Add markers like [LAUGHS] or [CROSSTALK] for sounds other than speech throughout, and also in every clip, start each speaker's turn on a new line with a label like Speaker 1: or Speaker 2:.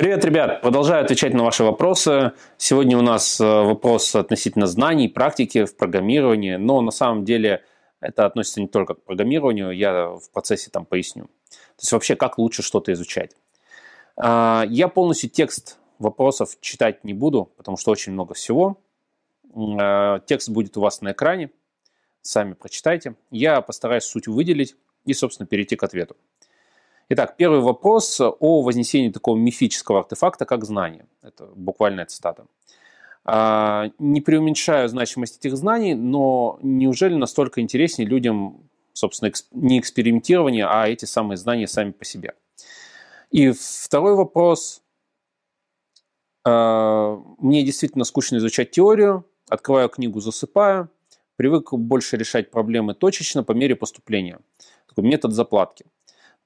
Speaker 1: Привет, ребят! Продолжаю отвечать на ваши вопросы. Сегодня у нас э, вопрос относительно знаний, практики в программировании, но на самом деле это относится не только к программированию, я в процессе там поясню. То есть вообще, как лучше что-то изучать. А, я полностью текст вопросов читать не буду, потому что очень много всего. А, текст будет у вас на экране, сами прочитайте. Я постараюсь суть выделить и, собственно, перейти к ответу. Итак, первый вопрос о вознесении такого мифического артефакта, как знание. Это буквальная цитата. А, не преуменьшаю значимость этих знаний, но неужели настолько интереснее людям, собственно, не экспериментирование, а эти самые знания сами по себе? И второй вопрос. А, мне действительно скучно изучать теорию, открываю книгу, засыпаю, привык больше решать проблемы точечно по мере поступления. Такой метод заплатки –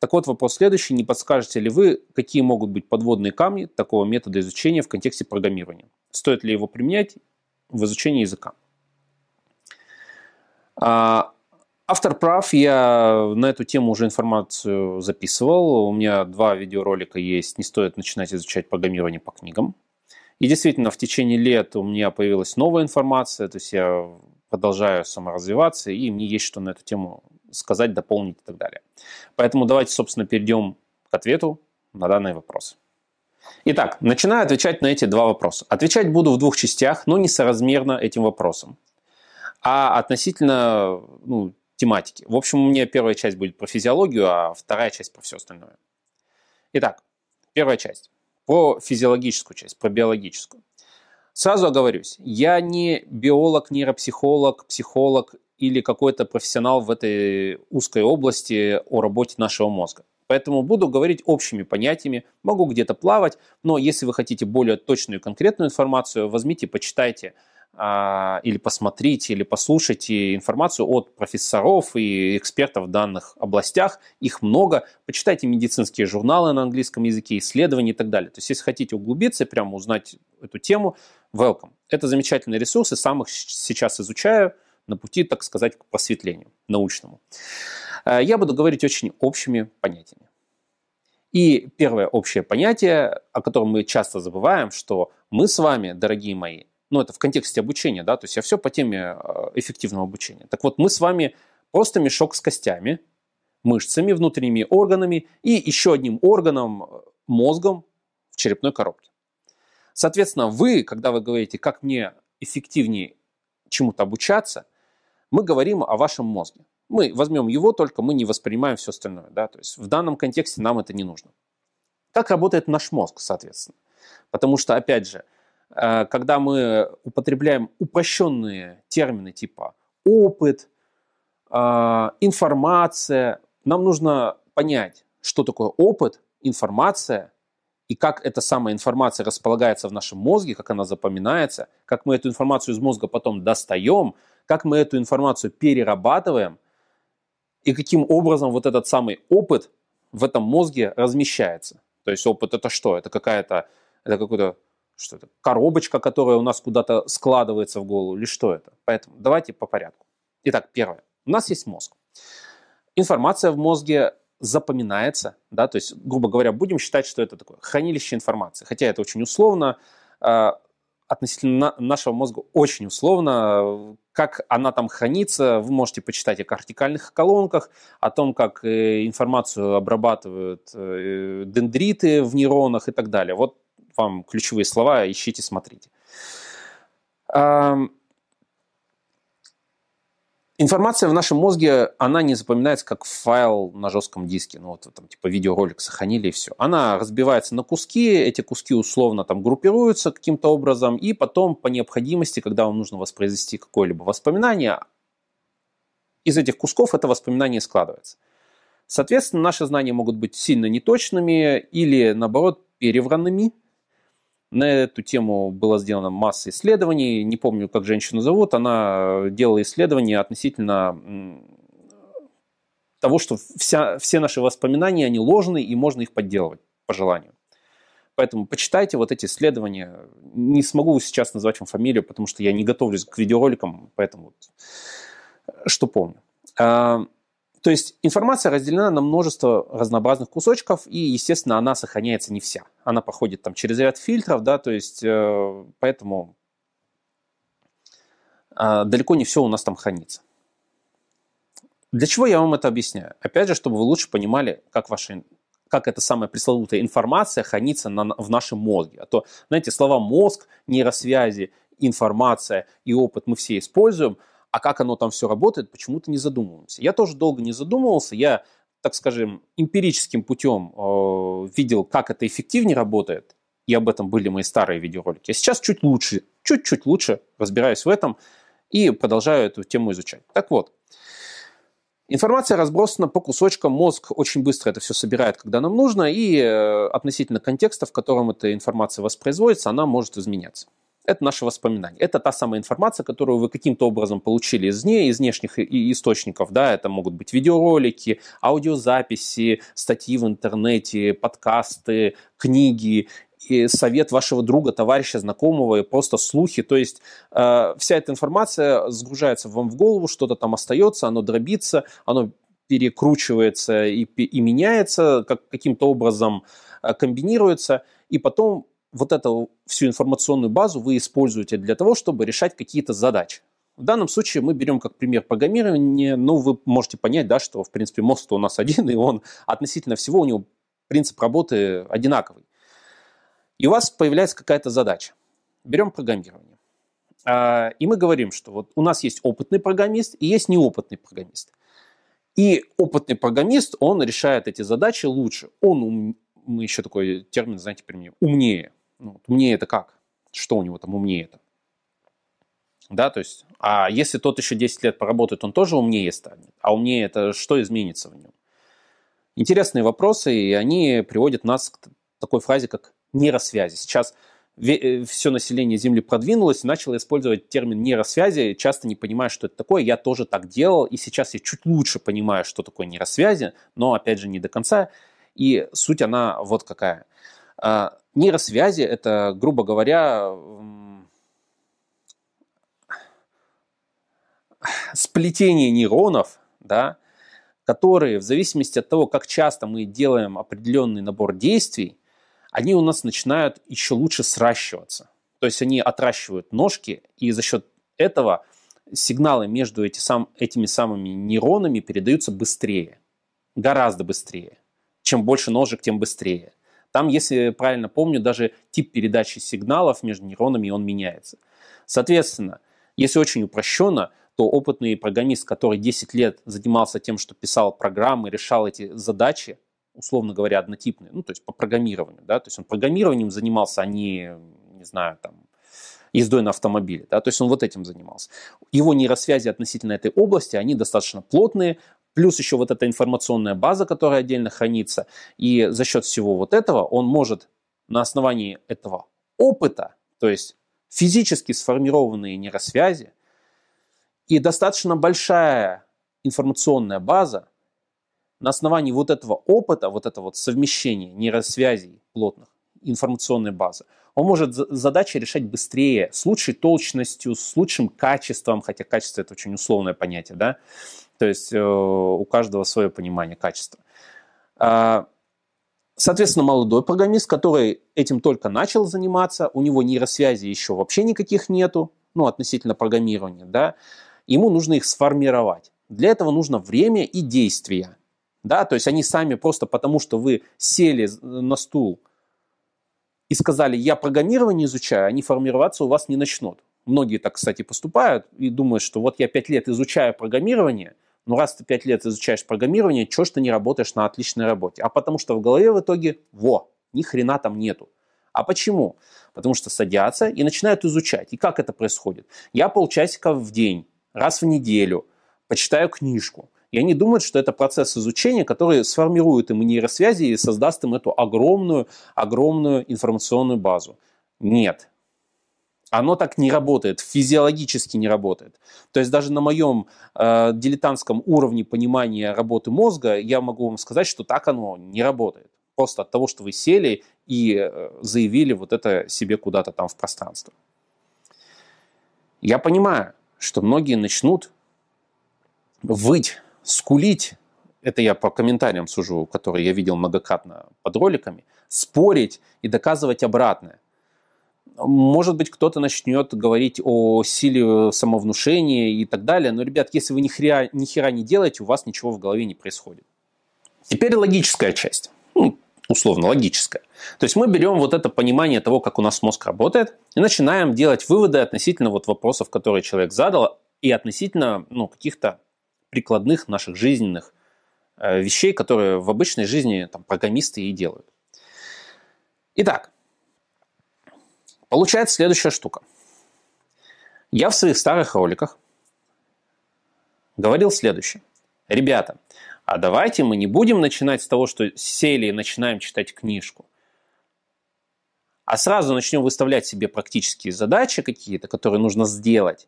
Speaker 1: так вот, вопрос следующий. Не подскажете ли вы, какие могут быть подводные камни такого метода изучения в контексте программирования? Стоит ли его применять в изучении языка? А, автор прав, я на эту тему уже информацию записывал. У меня два видеоролика есть «Не стоит начинать изучать программирование по книгам». И действительно, в течение лет у меня появилась новая информация, то есть я продолжаю саморазвиваться, и мне есть что на эту тему сказать, дополнить и так далее. Поэтому давайте, собственно, перейдем к ответу на данный вопрос. Итак, начинаю отвечать на эти два вопроса. Отвечать буду в двух частях, но не соразмерно этим вопросам, а относительно ну, тематики. В общем, у меня первая часть будет про физиологию, а вторая часть про все остальное. Итак, первая часть. Про физиологическую часть, про биологическую. Сразу оговорюсь, я не биолог, нейропсихолог, психолог или какой-то профессионал в этой узкой области о работе нашего мозга. Поэтому буду говорить общими понятиями, могу где-то плавать, но если вы хотите более точную и конкретную информацию, возьмите, почитайте или посмотрите, или послушайте информацию от профессоров и экспертов в данных областях. Их много. Почитайте медицинские журналы на английском языке, исследования и так далее. То есть, если хотите углубиться, прямо узнать эту тему, welcome. Это замечательные ресурсы, сам их сейчас изучаю на пути, так сказать, к просветлению научному. Э, я буду говорить очень общими понятиями. И первое общее понятие, о котором мы часто забываем, что мы с вами, дорогие мои, ну это в контексте обучения, да, то есть я все по теме э, эффективного обучения. Так вот, мы с вами просто мешок с костями, мышцами, внутренними органами и еще одним органом, э, мозгом в черепной коробке. Соответственно, вы, когда вы говорите, как мне эффективнее чему-то обучаться, мы говорим о вашем мозге. Мы возьмем его, только мы не воспринимаем все остальное. Да? То есть в данном контексте нам это не нужно. Как работает наш мозг, соответственно? Потому что, опять же, когда мы употребляем упрощенные термины типа опыт, э, информация, нам нужно понять, что такое опыт, информация и как эта самая информация располагается в нашем мозге, как она запоминается, как мы эту информацию из мозга потом достаем, как мы эту информацию перерабатываем и каким образом вот этот самый опыт в этом мозге размещается. То есть опыт это что? Это какая-то, это какой-то что это, коробочка, которая у нас куда-то складывается в голову, или что это? Поэтому давайте по порядку. Итак, первое. У нас есть мозг. Информация в мозге запоминается, да, то есть, грубо говоря, будем считать, что это такое хранилище информации. Хотя это очень условно, а, относительно нашего мозга очень условно. Как она там хранится, вы можете почитать о кортикальных колонках, о том, как э, информацию обрабатывают э, дендриты в нейронах и так далее. Вот вам ключевые слова, ищите, смотрите. Информация в нашем мозге, она не запоминается как файл на жестком диске, ну вот там типа видеоролик сохранили и все. Она разбивается на куски, эти куски условно там группируются каким-то образом, и потом по необходимости, когда вам нужно воспроизвести какое-либо воспоминание, из этих кусков это воспоминание складывается. Соответственно, наши знания могут быть сильно неточными или, наоборот, перевранными, на эту тему было сделано масса исследований. Не помню, как женщину зовут. Она делала исследования относительно того, что вся, все наши воспоминания, они ложные, и можно их подделывать по желанию. Поэтому почитайте вот эти исследования. Не смогу сейчас назвать вам фамилию, потому что я не готовлюсь к видеороликам, поэтому вот, что помню. То есть информация разделена на множество разнообразных кусочков, и, естественно, она сохраняется не вся. Она проходит там через ряд фильтров, да, то есть э, поэтому э, далеко не все у нас там хранится. Для чего я вам это объясняю? Опять же, чтобы вы лучше понимали, как ваша как эта самая пресловутая информация хранится на, в нашем мозге. А то, знаете, слова мозг, нейросвязи, информация и опыт мы все используем – а как оно там все работает, почему-то не задумываемся. Я тоже долго не задумывался, я, так скажем, эмпирическим путем э, видел, как это эффективнее работает, и об этом были мои старые видеоролики. А сейчас чуть лучше, чуть-чуть лучше разбираюсь в этом и продолжаю эту тему изучать. Так вот, Информация разбросана по кусочкам, мозг очень быстро это все собирает, когда нам нужно, и э, относительно контекста, в котором эта информация воспроизводится, она может изменяться. Это наши воспоминания. Это та самая информация, которую вы каким-то образом получили извне, из внешних источников. Да, это могут быть видеоролики, аудиозаписи, статьи в интернете, подкасты, книги, и совет вашего друга, товарища, знакомого, и просто слухи. То есть э, вся эта информация сгружается вам в голову, что-то там остается, оно дробится, оно перекручивается и, и меняется, как, каким-то образом э, комбинируется, и потом вот эту всю информационную базу вы используете для того, чтобы решать какие-то задачи. В данном случае мы берем как пример программирования, ну, вы можете понять, да, что, в принципе, мозг у нас [LAUGHS] один, и он относительно всего, у него принцип работы одинаковый. И у вас появляется какая-то задача. Берем программирование. А, и мы говорим, что вот у нас есть опытный программист и есть неопытный программист. И опытный программист, он решает эти задачи лучше. Он, мы еще такой термин, знаете, применим, умнее. Ну, умнее это как? Что у него там умнее это? Да, то есть, а если тот еще 10 лет поработает, он тоже умнее станет. А умнее это что изменится в нем? Интересные вопросы, и они приводят нас к такой фразе, как нейросвязи. Сейчас э, все население Земли продвинулось и начало использовать термин нейросвязи, часто не понимая, что это такое. Я тоже так делал, и сейчас я чуть лучше понимаю, что такое нейросвязи, но, опять же, не до конца. И суть она вот какая. А, нейросвязи – это, грубо говоря, сплетение нейронов, да, которые в зависимости от того, как часто мы делаем определенный набор действий, они у нас начинают еще лучше сращиваться. То есть они отращивают ножки, и за счет этого сигналы между эти сам, этими самыми нейронами передаются быстрее, гораздо быстрее. Чем больше ножек, тем быстрее. Там, если правильно помню, даже тип передачи сигналов между нейронами, он меняется. Соответственно, если очень упрощенно, то опытный программист, который 10 лет занимался тем, что писал программы, решал эти задачи, условно говоря, однотипные, ну, то есть по программированию, да, то есть он программированием занимался, а не, не знаю, там, ездой на автомобиле, да, то есть он вот этим занимался. Его нейросвязи относительно этой области, они достаточно плотные, плюс еще вот эта информационная база, которая отдельно хранится, и за счет всего вот этого он может на основании этого опыта, то есть физически сформированные нейросвязи и достаточно большая информационная база, на основании вот этого опыта, вот этого вот совмещения нейросвязей плотных, информационной базы, он может задачи решать быстрее, с лучшей точностью, с лучшим качеством, хотя качество это очень условное понятие, да, то есть э, у каждого свое понимание качества. А, соответственно, молодой программист, который этим только начал заниматься, у него нейросвязи еще вообще никаких нету, ну, относительно программирования, да, ему нужно их сформировать. Для этого нужно время и действия, да, то есть они сами просто потому, что вы сели на стул и сказали, я программирование изучаю, они формироваться у вас не начнут. Многие так, кстати, поступают и думают, что вот я пять лет изучаю программирование, ну раз ты пять лет изучаешь программирование, чего ж ты не работаешь на отличной работе? А потому что в голове в итоге, во, ни хрена там нету. А почему? Потому что садятся и начинают изучать. И как это происходит? Я полчасика в день, раз в неделю, почитаю книжку. И они думают, что это процесс изучения, который сформирует им нейросвязи и создаст им эту огромную, огромную информационную базу. Нет, оно так не работает, физиологически не работает. То есть даже на моем э, дилетантском уровне понимания работы мозга я могу вам сказать, что так оно не работает. Просто от того, что вы сели и э, заявили вот это себе куда-то там в пространство. Я понимаю, что многие начнут выть, скулить, это я по комментариям сужу, которые я видел многократно под роликами, спорить и доказывать обратное. Может быть, кто-то начнет говорить о силе самовнушения и так далее, но, ребят, если вы ни хера, ни хера не делаете, у вас ничего в голове не происходит. Теперь логическая часть, ну, условно логическая. То есть мы берем вот это понимание того, как у нас мозг работает, и начинаем делать выводы относительно вот вопросов, которые человек задал, и относительно ну, каких-то прикладных наших жизненных э, вещей, которые в обычной жизни там, программисты и делают. Итак, получается следующая штука. Я в своих старых роликах говорил следующее. Ребята, а давайте мы не будем начинать с того, что сели и начинаем читать книжку, а сразу начнем выставлять себе практические задачи какие-то, которые нужно сделать,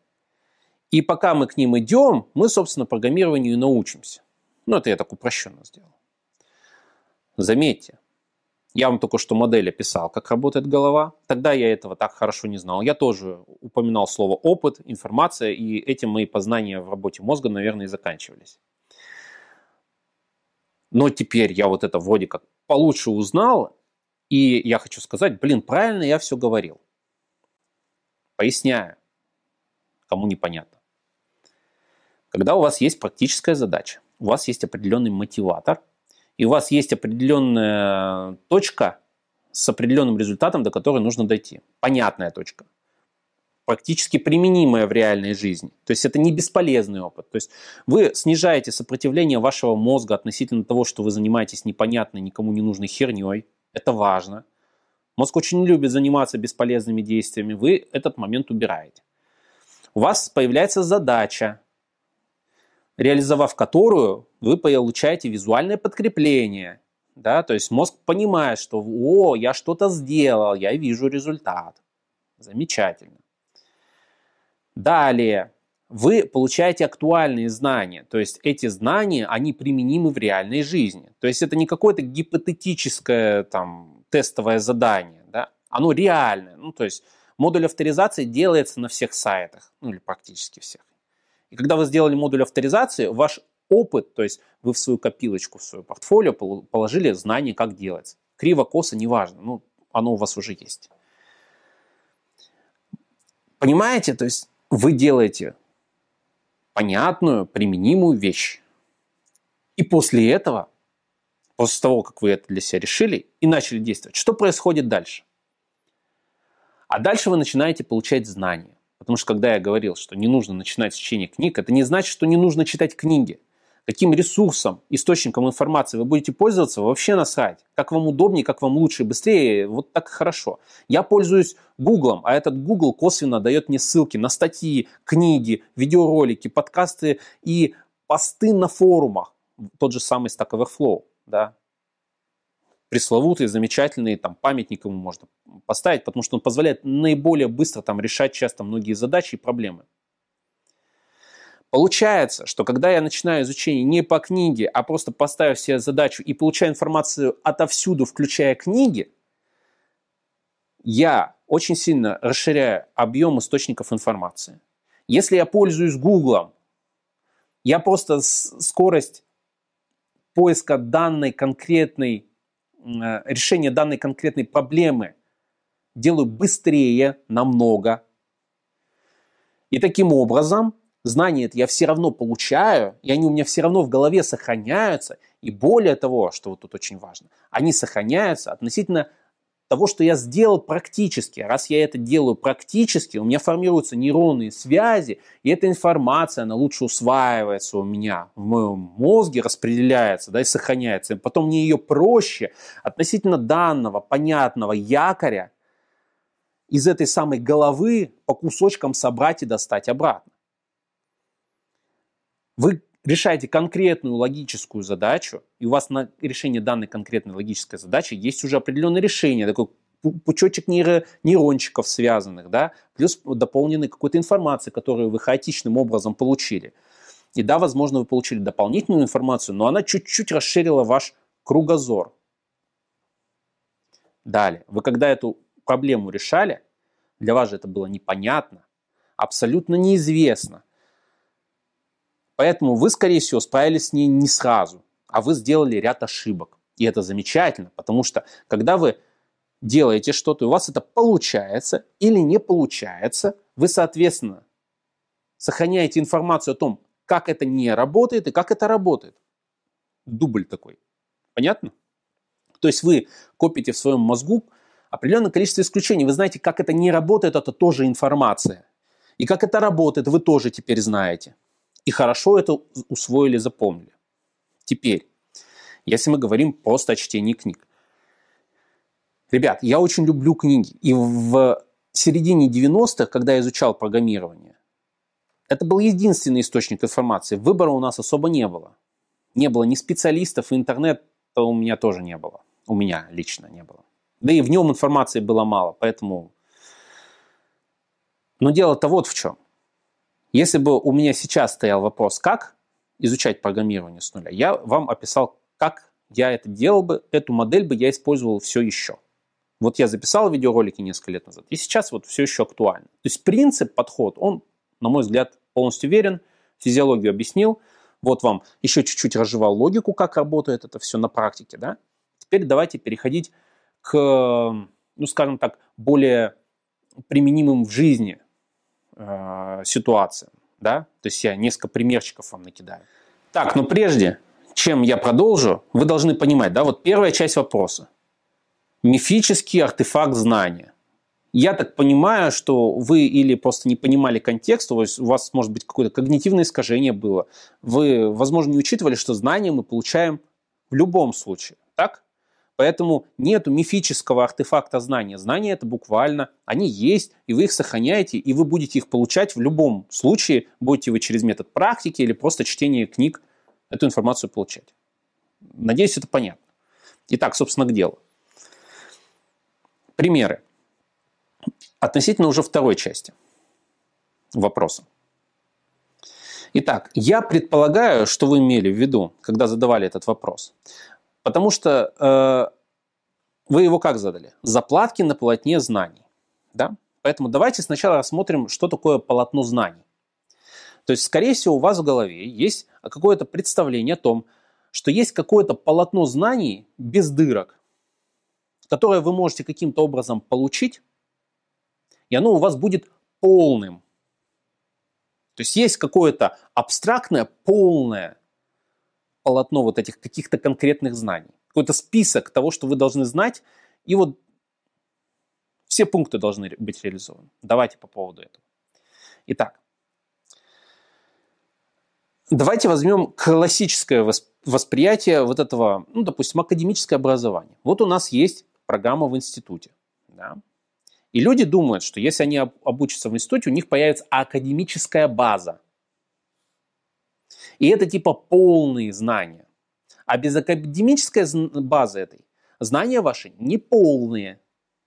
Speaker 1: и пока мы к ним идем, мы, собственно, программированию научимся. Ну, это я так упрощенно сделал. Заметьте, я вам только что модель описал, как работает голова. Тогда я этого так хорошо не знал. Я тоже упоминал слово опыт, информация, и этим мои познания в работе мозга, наверное, и заканчивались. Но теперь я вот это вроде как получше узнал, и я хочу сказать, блин, правильно я все говорил. Поясняю, кому непонятно. Когда у вас есть практическая задача, у вас есть определенный мотиватор, и у вас есть определенная точка с определенным результатом, до которой нужно дойти. Понятная точка. Практически применимая в реальной жизни. То есть это не бесполезный опыт. То есть вы снижаете сопротивление вашего мозга относительно того, что вы занимаетесь непонятной, никому не нужной херней. Это важно. Мозг очень любит заниматься бесполезными действиями. Вы этот момент убираете. У вас появляется задача, реализовав которую вы получаете визуальное подкрепление. Да? То есть мозг понимает, что «О, я что-то сделал, я вижу результат». Замечательно. Далее, вы получаете актуальные знания, то есть эти знания, они применимы в реальной жизни. То есть это не какое-то гипотетическое там, тестовое задание, да? оно реальное. Ну, то есть модуль авторизации делается на всех сайтах, ну или практически всех. И когда вы сделали модуль авторизации, ваш опыт, то есть вы в свою копилочку, в свое портфолио положили знания, как делать. Криво, косо, неважно, ну, оно у вас уже есть. Понимаете? То есть вы делаете понятную, применимую вещь. И после этого, после того, как вы это для себя решили и начали действовать, что происходит дальше? А дальше вы начинаете получать знания. Потому что когда я говорил, что не нужно начинать с чтения книг, это не значит, что не нужно читать книги. Каким ресурсом, источником информации вы будете пользоваться, вообще насрать. Как вам удобнее, как вам лучше, быстрее, вот так хорошо. Я пользуюсь Гуглом, а этот Google косвенно дает мне ссылки на статьи, книги, видеоролики, подкасты и посты на форумах. Тот же самый Stack Overflow, да, пресловутый, замечательный, там, памятник ему можно поставить, потому что он позволяет наиболее быстро там решать часто многие задачи и проблемы. Получается, что когда я начинаю изучение не по книге, а просто поставив себе задачу и получаю информацию отовсюду, включая книги, я очень сильно расширяю объем источников информации. Если я пользуюсь Гуглом, я просто скорость поиска данной конкретной решение данной конкретной проблемы делаю быстрее намного. И таким образом знания это я все равно получаю, и они у меня все равно в голове сохраняются. И более того, что вот тут очень важно, они сохраняются относительно того, что я сделал практически. Раз я это делаю практически, у меня формируются нейронные связи, и эта информация, она лучше усваивается у меня в моем мозге, распределяется, да, и сохраняется. И потом мне ее проще относительно данного, понятного якоря из этой самой головы по кусочкам собрать и достать обратно. Вы решаете конкретную логическую задачу, и у вас на решение данной конкретной логической задачи есть уже определенное решение, такой пучочек нейро, нейрончиков связанных, да, плюс дополненной какой-то информации, которую вы хаотичным образом получили. И да, возможно, вы получили дополнительную информацию, но она чуть-чуть расширила ваш кругозор. Далее, вы когда эту проблему решали, для вас же это было непонятно, абсолютно неизвестно. Поэтому вы, скорее всего, справились с ней не сразу. а вы сделали ряд ошибок. И это замечательно, потому что когда вы делаете что-то, и у вас это получается или не получается, вы, соответственно, сохраняете информацию о том, как это не работает и как это работает. Дубль такой. Понятно? То есть вы копите в своем мозгу определенное количество исключений. Вы знаете, как это не работает, это тоже информация. И как это работает, вы тоже теперь знаете. И хорошо это усвоили, запомнили. Теперь, если мы говорим просто о чтении книг. Ребят, я очень люблю книги. И в середине 90-х, когда я изучал программирование, это был единственный источник информации. Выбора у нас особо не было. Не было ни специалистов, и интернета у меня тоже не было. У меня лично не было. Да и в нем информации было мало, поэтому... Но дело-то вот в чем. Если бы у меня сейчас стоял вопрос, как изучать программирование с нуля, я вам описал, как я это делал бы, эту модель бы я использовал все еще. Вот я записал видеоролики несколько лет назад, и сейчас вот все еще актуально. То есть принцип, подход, он, на мой взгляд, полностью верен, физиологию объяснил, вот вам еще чуть-чуть разжевал логику, как работает это все на практике, да. Теперь давайте переходить к, ну, скажем так, более применимым в жизни э, ситуациям, да. То есть я несколько примерчиков вам накидаю. Так, но прежде, чем я продолжу, вы должны понимать, да, вот первая часть вопроса мифический артефакт знания. Я так понимаю, что вы или просто не понимали контекст, у вас, может быть, какое-то когнитивное искажение было. Вы, возможно, не учитывали, что знания мы получаем в любом случае. Так? Поэтому нету мифического артефакта знания. Знания это буквально, они есть, и вы их сохраняете, и вы будете их получать в любом случае, будете вы через метод практики или просто чтение книг эту информацию получать. Надеюсь, это понятно. Итак, собственно, к делу. Примеры. Относительно уже второй части вопроса. Итак, я предполагаю, что вы имели в виду, когда задавали этот вопрос. Потому что э, вы его как задали? Заплатки на полотне знаний. Да? Поэтому давайте сначала рассмотрим, что такое полотно знаний. То есть, скорее всего, у вас в голове есть какое-то представление о том, что есть какое-то полотно знаний без дырок, которое вы можете каким-то образом получить, и оно у вас будет полным. То есть есть какое-то абстрактное, полное полотно вот этих каких-то конкретных знаний. Какой-то список того, что вы должны знать, и вот все пункты должны быть реализованы. Давайте по поводу этого. Итак, давайте возьмем классическое восприятие вот этого, ну, допустим, академическое образование. Вот у нас есть программа в институте. Да? И люди думают, что если они обучатся в институте, у них появится академическая база. И это типа полные знания. А без академической базы этой знания ваши не полные.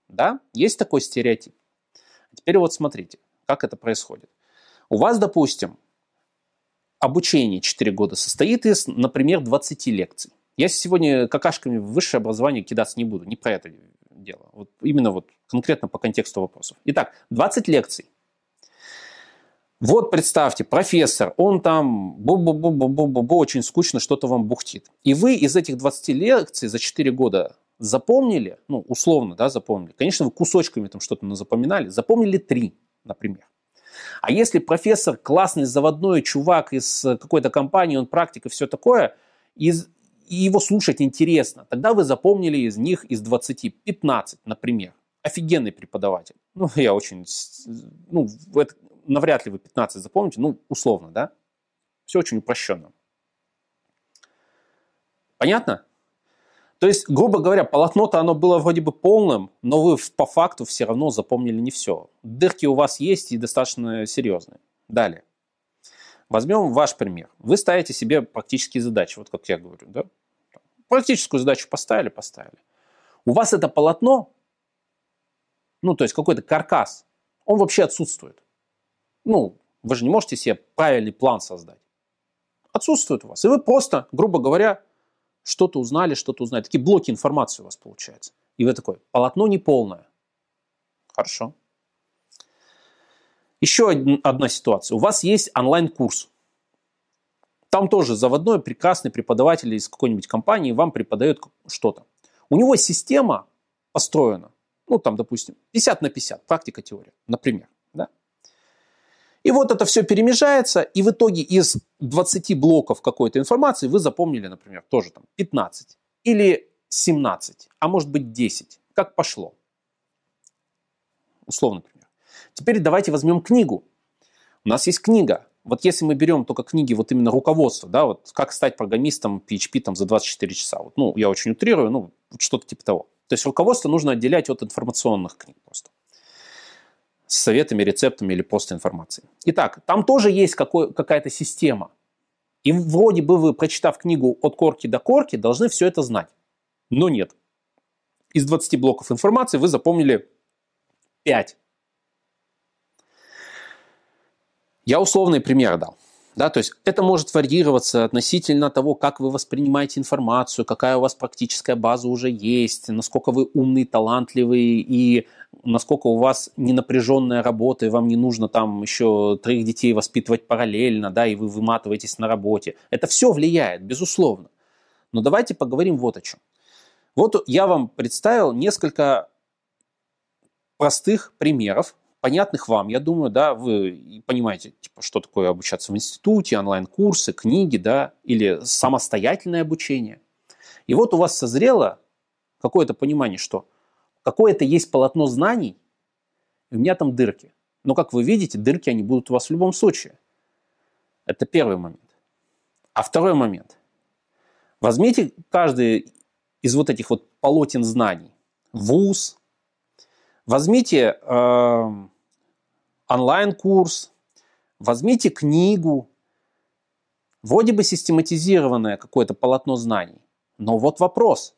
Speaker 1: Да? Есть такой стереотип. Теперь вот смотрите, как это происходит. У вас, допустим, обучение 4 года состоит из, например, 20 лекций. Я сегодня какашками в высшее образование кидаться не буду, не про это дело. Вот именно вот конкретно по контексту вопросов. Итак, 20 лекций. Вот представьте, профессор, он там бу-бу-бу-бу-бу-бу, очень скучно что-то вам бухтит. И вы из этих 20 лекций за 4 года запомнили, ну, условно, да, запомнили. Конечно, вы кусочками там что-то запоминали, запомнили 3, например. А если профессор классный заводной чувак из какой-то компании, он практик и все такое, из, и его слушать интересно. Тогда вы запомнили из них из 20 15, например. Офигенный преподаватель. Ну, я очень... Ну, это, навряд ли вы 15 запомните, ну, условно, да? Все очень упрощенно. Понятно? То есть, грубо говоря, полотно-то оно было вроде бы полным, но вы по факту все равно запомнили не все. Дырки у вас есть и достаточно серьезные. Далее. Возьмем ваш пример. Вы ставите себе практические задачи, вот как я говорю, да? Практическую задачу поставили, поставили. У вас это полотно, ну, то есть какой-то каркас, он вообще отсутствует. Ну, вы же не можете себе правильный план создать. Отсутствует у вас. И вы просто, грубо говоря, что-то узнали, что-то узнали. Такие блоки информации у вас получаются. И вы такой, полотно не полное. Хорошо. Еще одна ситуация. У вас есть онлайн-курс. Там тоже заводной прекрасный преподаватель из какой-нибудь компании вам преподает что-то. У него система построена, ну там, допустим, 50 на 50, практика, теория, например. И вот это все перемежается, и в итоге из 20 блоков какой-то информации вы запомнили, например, тоже там 15 или 17, а может быть 10, как пошло. Условно, например. Теперь давайте возьмем книгу. У нас есть книга. Вот если мы берем только книги, вот именно руководство, да, вот как стать программистом PHP там за 24 часа. Вот, ну, я очень утрирую, ну, что-то типа того. То есть руководство нужно отделять от информационных книг просто. С советами, рецептами или просто информацией. Итак, там тоже есть какой, какая-то система. И вроде бы вы, прочитав книгу от корки до корки, должны все это знать. Но нет. Из 20 блоков информации вы запомнили 5. Я условный пример дал. Да, то есть это может варьироваться относительно того, как вы воспринимаете информацию, какая у вас практическая база уже есть, насколько вы умный, талантливый и насколько у вас ненапряженная работа, и вам не нужно там еще троих детей воспитывать параллельно, да, и вы выматываетесь на работе. Это все влияет, безусловно. Но давайте поговорим вот о чем. Вот я вам представил несколько простых примеров, понятных вам, я думаю, да, вы понимаете, типа, что такое обучаться в институте, онлайн-курсы, книги, да, или самостоятельное обучение. И вот у вас созрело какое-то понимание, что какое-то есть полотно знаний, и у меня там дырки. Но, как вы видите, дырки, они будут у вас в любом случае. Это первый момент. А второй момент. Возьмите каждый из вот этих вот полотен знаний. ВУЗ. Возьмите э, онлайн-курс, возьмите книгу. Вроде бы систематизированное какое-то полотно знаний. Но вот вопрос,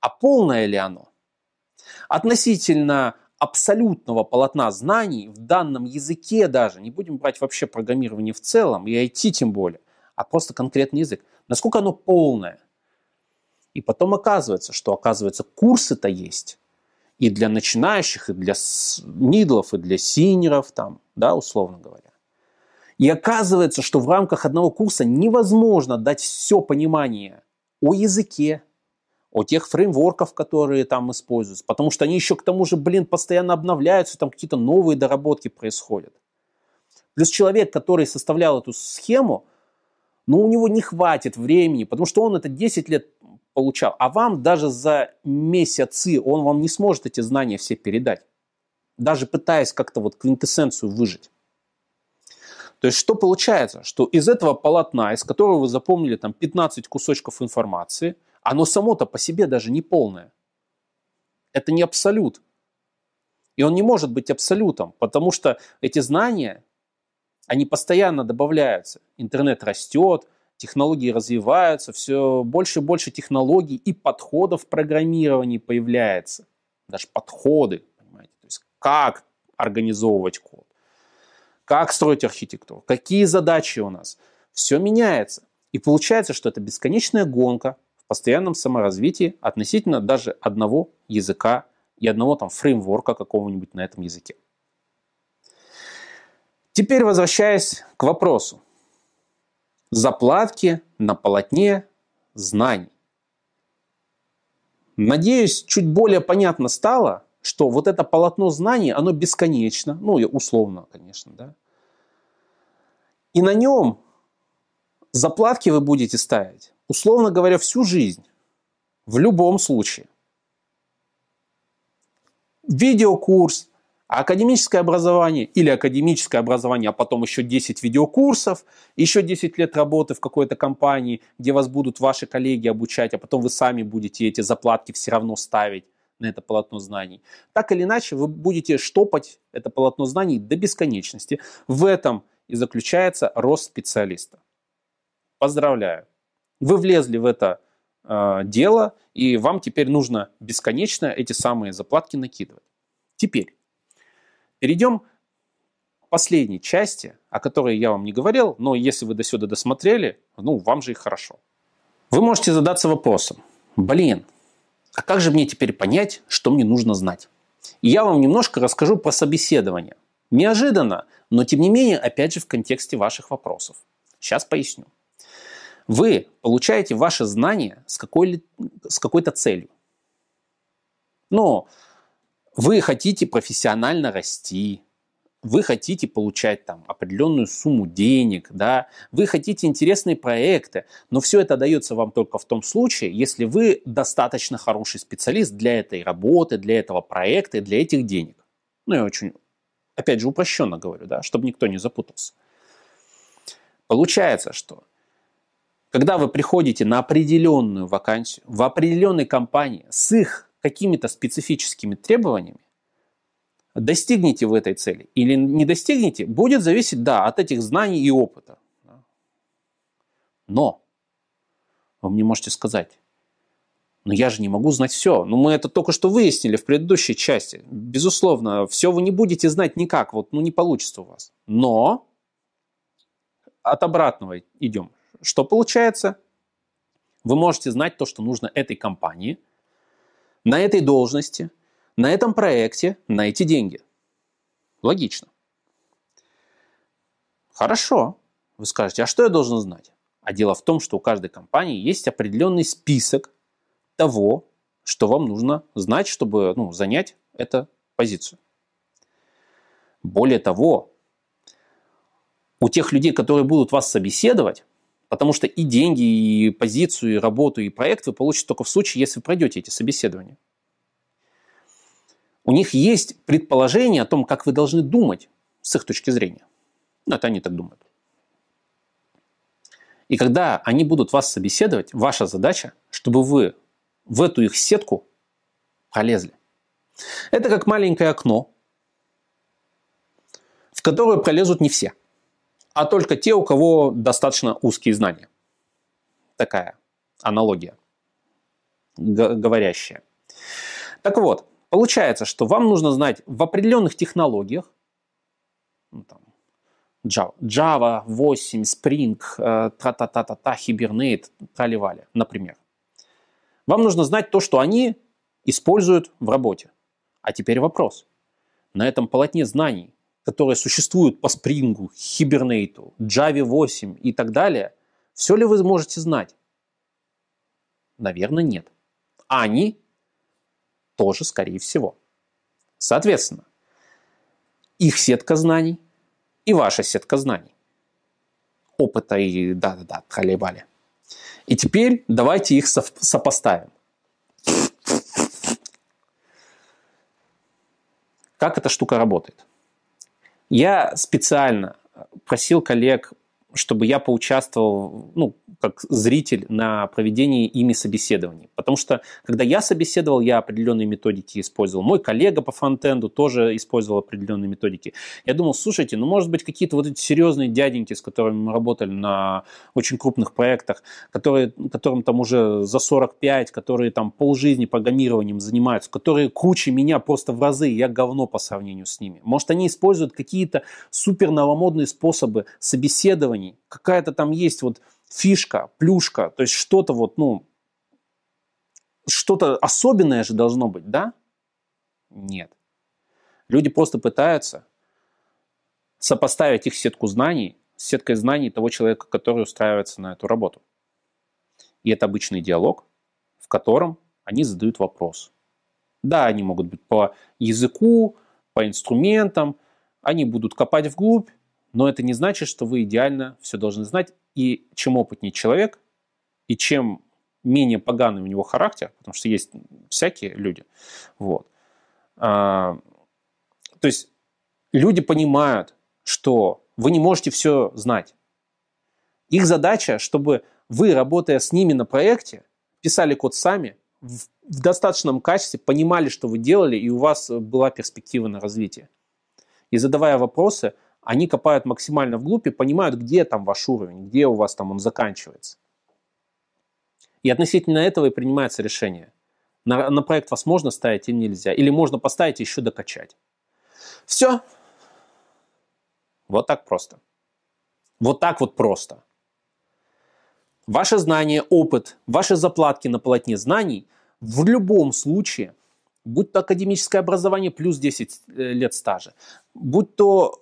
Speaker 1: а полное ли оно? Относительно абсолютного полотна знаний в данном языке даже, не будем брать вообще программирование в целом, и IT тем более, а просто конкретный язык, насколько оно полное – и потом оказывается, что оказывается курсы-то есть и для начинающих, и для нидлов, и для синеров там, да, условно говоря. И оказывается, что в рамках одного курса невозможно дать все понимание о языке, о тех фреймворках, которые там используются, потому что они еще к тому же, блин, постоянно обновляются, там какие-то новые доработки происходят. Плюс человек, который составлял эту схему, ну, у него не хватит времени, потому что он это 10 лет получал. А вам даже за месяцы он вам не сможет эти знания все передать. Даже пытаясь как-то вот квинтэссенцию выжить. То есть что получается? Что из этого полотна, из которого вы запомнили там 15 кусочков информации, оно само-то по себе даже не полное. Это не абсолют. И он не может быть абсолютом, потому что эти знания, они постоянно добавляются. Интернет растет, технологии развиваются, все больше и больше технологий и подходов в программировании появляется. Даже подходы, понимаете, то есть как организовывать код, как строить архитектуру, какие задачи у нас. Все меняется. И получается, что это бесконечная гонка в постоянном саморазвитии относительно даже одного языка и одного там фреймворка какого-нибудь на этом языке. Теперь возвращаясь к вопросу, заплатки на полотне знаний. Надеюсь, чуть более понятно стало, что вот это полотно знаний, оно бесконечно, ну, условно, конечно, да. И на нем заплатки вы будете ставить, условно говоря, всю жизнь, в любом случае. Видеокурс, а академическое образование или академическое образование, а потом еще 10 видеокурсов, еще 10 лет работы в какой-то компании, где вас будут ваши коллеги обучать, а потом вы сами будете эти заплатки все равно ставить на это полотно знаний. Так или иначе, вы будете штопать это полотно знаний до бесконечности. В этом и заключается рост специалиста. Поздравляю. Вы влезли в это э, дело, и вам теперь нужно бесконечно эти самые заплатки накидывать. Теперь, Перейдем к последней части, о которой я вам не говорил, но если вы до сюда досмотрели, ну, вам же и хорошо. Вы можете задаться вопросом, блин, а как же мне теперь понять, что мне нужно знать? И я вам немножко расскажу про собеседование. Неожиданно, но тем не менее, опять же, в контексте ваших вопросов. Сейчас поясню. Вы получаете ваши знания с, какой, с какой-то целью. Но вы хотите профессионально расти, вы хотите получать там определенную сумму денег, да, вы хотите интересные проекты, но все это дается вам только в том случае, если вы достаточно хороший специалист для этой работы, для этого проекта и для этих денег. Ну, я очень, опять же, упрощенно говорю, да, чтобы никто не запутался. Получается, что когда вы приходите на определенную вакансию в определенной компании с их какими-то специфическими требованиями, Достигнете вы этой цели или не достигнете, будет зависеть, да, от этих знаний и опыта. Но вы мне можете сказать, но я же не могу знать все. Ну, мы это только что выяснили в предыдущей части. Безусловно, все вы не будете знать никак, вот, ну, не получится у вас. Но от обратного идем. Что получается? Вы можете знать то, что нужно этой компании, на этой должности – на этом проекте на эти деньги. Логично. Хорошо. Вы скажете, а что я должен знать? А дело в том, что у каждой компании есть определенный список того, что вам нужно знать, чтобы ну, занять эту позицию. Более того, у тех людей, которые будут вас собеседовать, потому что и деньги, и позицию, и работу, и проект вы получите только в случае, если вы пройдете эти собеседования у них есть предположение о том, как вы должны думать с их точки зрения. Ну, это они так думают. И когда они будут вас собеседовать, ваша задача, чтобы вы в эту их сетку пролезли. Это как маленькое окно, в которое пролезут не все, а только те, у кого достаточно узкие знания. Такая аналогия говорящая. Так вот, Получается, что вам нужно знать в определенных технологиях, ну, там, Java, Java 8, Spring, э, та-та-та-та-та, Hibernate, таливали, например. Вам нужно знать то, что они используют в работе. А теперь вопрос. На этом полотне знаний, которые существуют по Spring, Hibernate, Java 8 и так далее, все ли вы можете знать? Наверное, нет. Они тоже, скорее всего. Соответственно, их сетка знаний и ваша сетка знаний. Опыта и да-да-да, троллейбали. И теперь давайте их сопоставим. Как эта штука работает? Я специально просил коллег чтобы я поучаствовал, ну, как зритель на проведении ими собеседований. Потому что, когда я собеседовал, я определенные методики использовал. Мой коллега по фронтенду тоже использовал определенные методики. Я думал, слушайте, ну, может быть, какие-то вот эти серьезные дяденьки, с которыми мы работали на очень крупных проектах, которые, которым там уже за 45, которые там полжизни программированием занимаются, которые круче меня просто в разы, я говно по сравнению с ними. Может, они используют какие-то супер новомодные способы собеседования, компаний, какая-то там есть вот фишка, плюшка, то есть что-то вот, ну, что-то особенное же должно быть, да? Нет. Люди просто пытаются сопоставить их сетку знаний с сеткой знаний того человека, который устраивается на эту работу. И это обычный диалог, в котором они задают вопрос. Да, они могут быть по языку, по инструментам, они будут копать вглубь, но это не значит, что вы идеально все должны знать. И чем опытнее человек, и чем менее поганый у него характер, потому что есть всякие люди, вот. А, то есть люди понимают, что вы не можете все знать. Их задача, чтобы вы, работая с ними на проекте, писали код сами, в, в достаточном качестве, понимали, что вы делали, и у вас была перспектива на развитие. И задавая вопросы, они копают максимально вглубь и понимают, где там ваш уровень, где у вас там он заканчивается. И относительно этого и принимается решение. На, на проект вас можно ставить или нельзя. Или можно поставить и еще докачать. Все. Вот так просто. Вот так вот просто. Ваше знание, опыт, ваши заплатки на полотне знаний в любом случае, будь то академическое образование плюс 10 э, лет стажа, будь то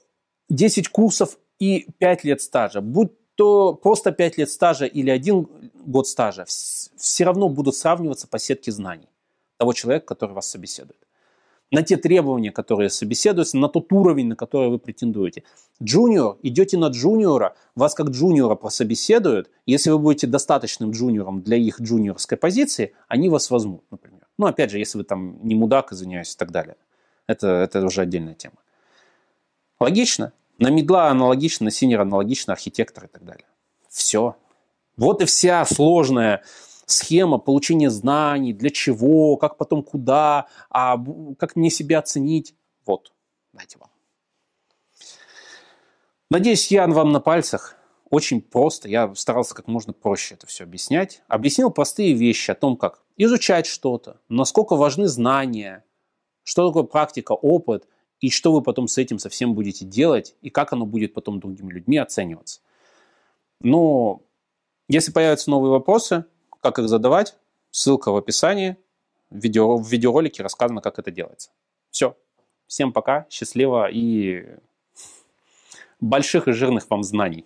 Speaker 1: 10 курсов и 5 лет стажа, будь кто просто 5 лет стажа или 1 год стажа, все равно будут сравниваться по сетке знаний того человека, который вас собеседует. На те требования, которые собеседуются, на тот уровень, на который вы претендуете. Джуниор, идете на джуниора, вас как джуниора прособеседуют. Если вы будете достаточным джуниором для их джуниорской позиции, они вас возьмут, например. Ну, опять же, если вы там не мудак, извиняюсь, и так далее. Это, это уже отдельная тема. Логично? На медла аналогично, на синер аналогично, архитектор и так далее. Все. Вот и вся сложная схема получения знаний, для чего, как потом куда, а как мне себя оценить. Вот, дайте вам. Надеюсь, я вам на пальцах очень просто, я старался как можно проще это все объяснять. Объяснил простые вещи о том, как изучать что-то, насколько важны знания, что такое практика, опыт – и что вы потом с этим совсем будете делать, и как оно будет потом другими людьми оцениваться. Но если появятся новые вопросы, как их задавать, ссылка в описании, в, видео, в видеоролике рассказано, как это делается. Все. Всем пока, счастливо и больших и жирных вам знаний.